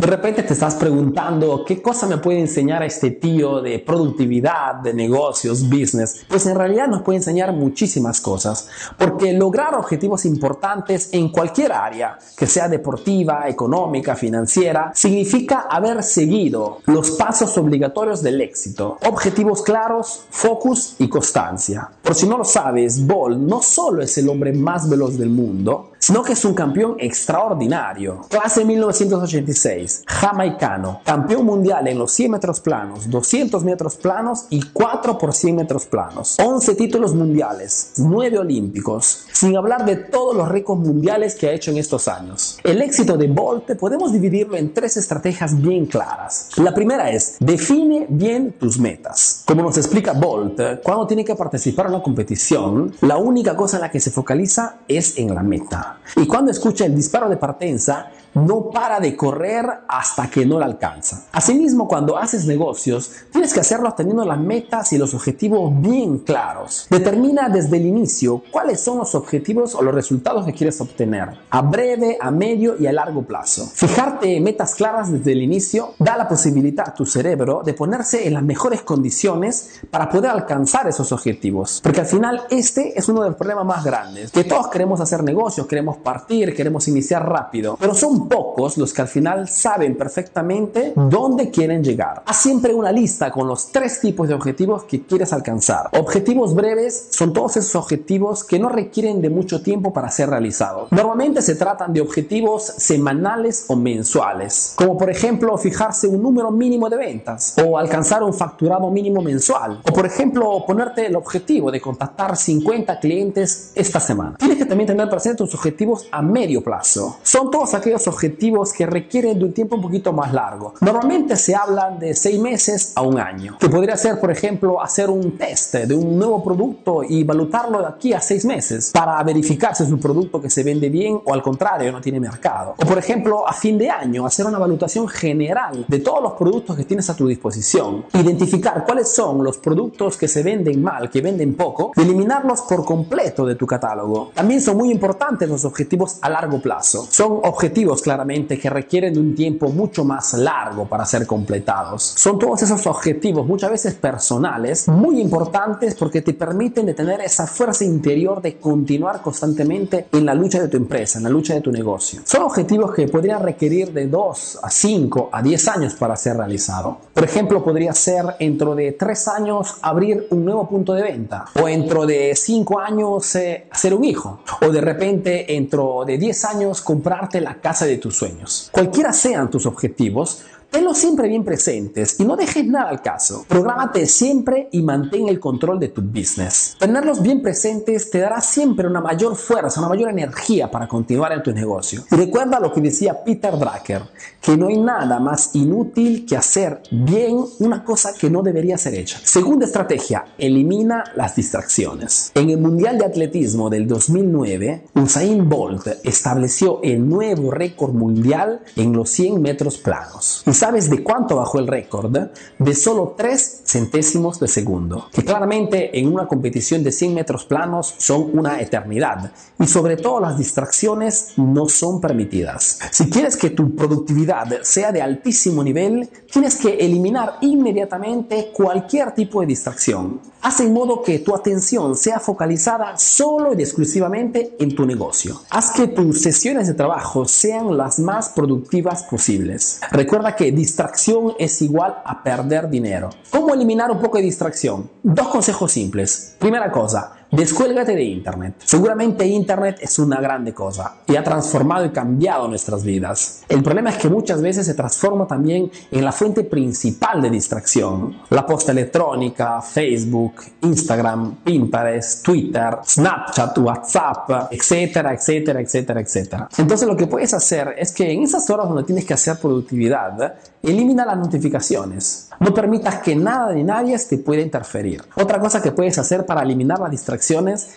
De repente te estás preguntando qué cosa me puede enseñar a este tío de productividad, de negocios, business. Pues en realidad nos puede enseñar muchísimas cosas, porque lograr objetivos importantes en cualquier área, que sea deportiva, económica, financiera, significa haber seguido los pasos obligatorios del éxito. Objetivos claros, focus y constancia. Por si no lo sabes, Bolt no solo es el hombre más veloz del mundo, sino que es un campeón extraordinario. Clase 1986, jamaicano, campeón mundial en los 100 metros planos, 200 metros planos y 4 por 100 metros planos. 11 títulos mundiales, 9 olímpicos, sin hablar de todos los récords mundiales que ha hecho en estos años. El éxito de Bolt podemos dividirlo en tres estrategias bien claras. La primera es, define bien tus metas. Como nos explica Bolt, cuando tiene que participar en una competición, la única cosa en la que se focaliza es en la meta. Y cuando escucha el disparo de partenza, no para de correr hasta que no la alcanza. Asimismo, cuando haces negocios, tienes que hacerlo teniendo las metas y los objetivos bien claros. Determina desde el inicio cuáles son los objetivos o los resultados que quieres obtener, a breve, a medio y a largo plazo. Fijarte metas claras desde el inicio da la posibilidad a tu cerebro de ponerse en las mejores condiciones para poder alcanzar esos objetivos. Porque al final este es uno de los problemas más grandes, que todos queremos hacer negocios, queremos partir, queremos iniciar rápido, pero son pocos los que al final saben perfectamente dónde quieren llegar. Haz siempre una lista con los tres tipos de objetivos que quieres alcanzar. Objetivos breves son todos esos objetivos que no requieren de mucho tiempo para ser realizados. Normalmente se tratan de objetivos semanales o mensuales, como por ejemplo fijarse un número mínimo de ventas o alcanzar un facturado mínimo mensual, o por ejemplo ponerte el objetivo de contactar 50 clientes esta semana. Tienes que también tener presente tus objetivos a medio plazo. Son todos aquellos objetivos que requieren de un tiempo un poquito más largo. Normalmente se hablan de seis meses a un año, que podría ser, por ejemplo, hacer un test de un nuevo producto y valutarlo de aquí a seis meses para verificar si es un producto que se vende bien o al contrario no tiene mercado. O por ejemplo, a fin de año, hacer una valutación general de todos los productos que tienes a tu disposición, identificar cuáles son los productos que se venden mal, que venden poco, y eliminarlos por completo de tu catálogo. También son muy importantes los objetivos a largo plazo. Son objetivos claramente que requieren de un tiempo mucho más largo para ser completados. Son todos esos objetivos muchas veces personales muy importantes porque te permiten de tener esa fuerza interior de continuar constantemente en la lucha de tu empresa, en la lucha de tu negocio. Son objetivos que podrían requerir de 2 a 5 a 10 años para ser realizado. Por ejemplo, podría ser dentro de 3 años abrir un nuevo punto de venta o dentro de 5 años eh, hacer un hijo o de repente dentro de 10 años comprarte la casa de de tus sueños. Cualquiera sean tus objetivos, Tenlos siempre bien presentes y no dejes nada al caso. Prográmate siempre y mantén el control de tu business. Tenerlos bien presentes te dará siempre una mayor fuerza, una mayor energía para continuar en tu negocio. Y recuerda lo que decía Peter Drucker, que no hay nada más inútil que hacer bien una cosa que no debería ser hecha. Segunda estrategia, elimina las distracciones. En el Mundial de Atletismo del 2009, Usain Bolt estableció el nuevo récord mundial en los 100 metros planos sabes de cuánto bajó el récord? De solo 3 centésimos de segundo, que claramente en una competición de 100 metros planos son una eternidad y sobre todo las distracciones no son permitidas. Si quieres que tu productividad sea de altísimo nivel, tienes que eliminar inmediatamente cualquier tipo de distracción. Haz en modo que tu atención sea focalizada solo y exclusivamente en tu negocio. Haz que tus sesiones de trabajo sean las más productivas posibles. Recuerda que distracción es igual a perder dinero. ¿Cómo eliminar un poco de distracción? Dos consejos simples. Primera cosa, Descuélgate de Internet. Seguramente Internet es una grande cosa y ha transformado y cambiado nuestras vidas. El problema es que muchas veces se transforma también en la fuente principal de distracción. La posta electrónica, Facebook, Instagram, Pinterest, Twitter, Snapchat, WhatsApp, etcétera, etcétera, etcétera, etcétera. Entonces lo que puedes hacer es que en esas horas donde tienes que hacer productividad, elimina las notificaciones. No permitas que nada ni nadie te pueda interferir. Otra cosa que puedes hacer para eliminar la distracción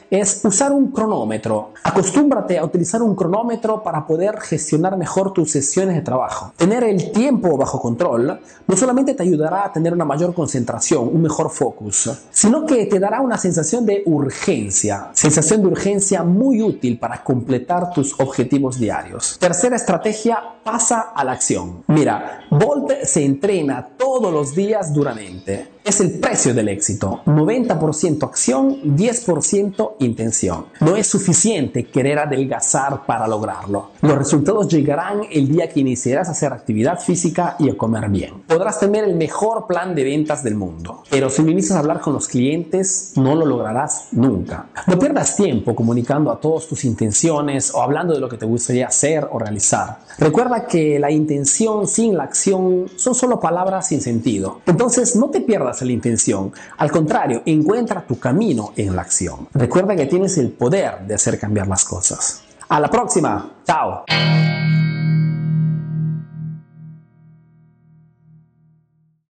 es usar un cronómetro. Acostúmbrate a utilizar un cronómetro para poder gestionar mejor tus sesiones de trabajo. Tener el tiempo bajo control no solamente te ayudará a tener una mayor concentración, un mejor focus, sino que te dará una sensación de urgencia, sensación de urgencia muy útil para completar tus objetivos diarios. Tercera estrategia, pasa a la acción. Mira, Bolt se entrena todos los días duramente es el precio del éxito. 90% acción, 10% intención. No es suficiente querer adelgazar para lograrlo. Los resultados llegarán el día que iniciarás a hacer actividad física y a comer bien. Podrás tener el mejor plan de ventas del mundo, pero si no inicias a hablar con los clientes, no lo lograrás nunca. No pierdas tiempo comunicando a todos tus intenciones o hablando de lo que te gustaría hacer o realizar. Recuerda que la intención sin la acción son solo palabras sin sentido. Entonces, no te la intención. Al contrario, encuentra tu camino en la acción. Recuerda que tienes el poder de hacer cambiar las cosas. A la próxima. Chao.